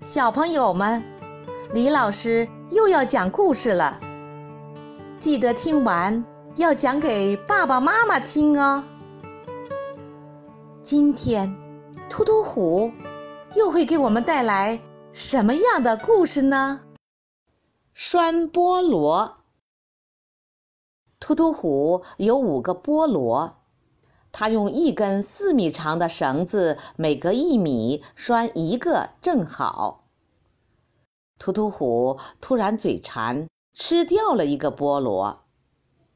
小朋友们，李老师又要讲故事了，记得听完要讲给爸爸妈妈听哦。今天，突突虎又会给我们带来什么样的故事呢？拴菠萝。突突虎有五个菠萝。他用一根四米长的绳子，每隔一米拴一个，正好。突突虎突然嘴馋，吃掉了一个菠萝。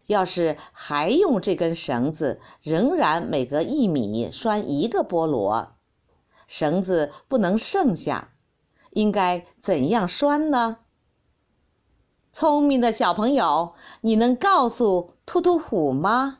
要是还用这根绳子，仍然每隔一米拴一个菠萝，绳子不能剩下，应该怎样拴呢？聪明的小朋友，你能告诉突突虎吗？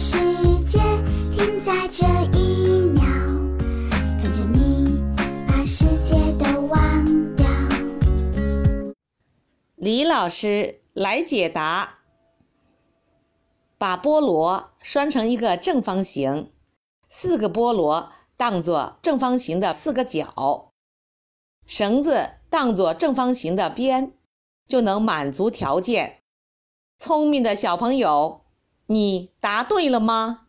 世界停在这一秒，跟着你把世界都忘掉。李老师来解答。把菠萝拴成一个正方形，四个菠萝当做正方形的四个角，绳子当做正方形的边，就能满足条件。聪明的小朋友，你答对了吗？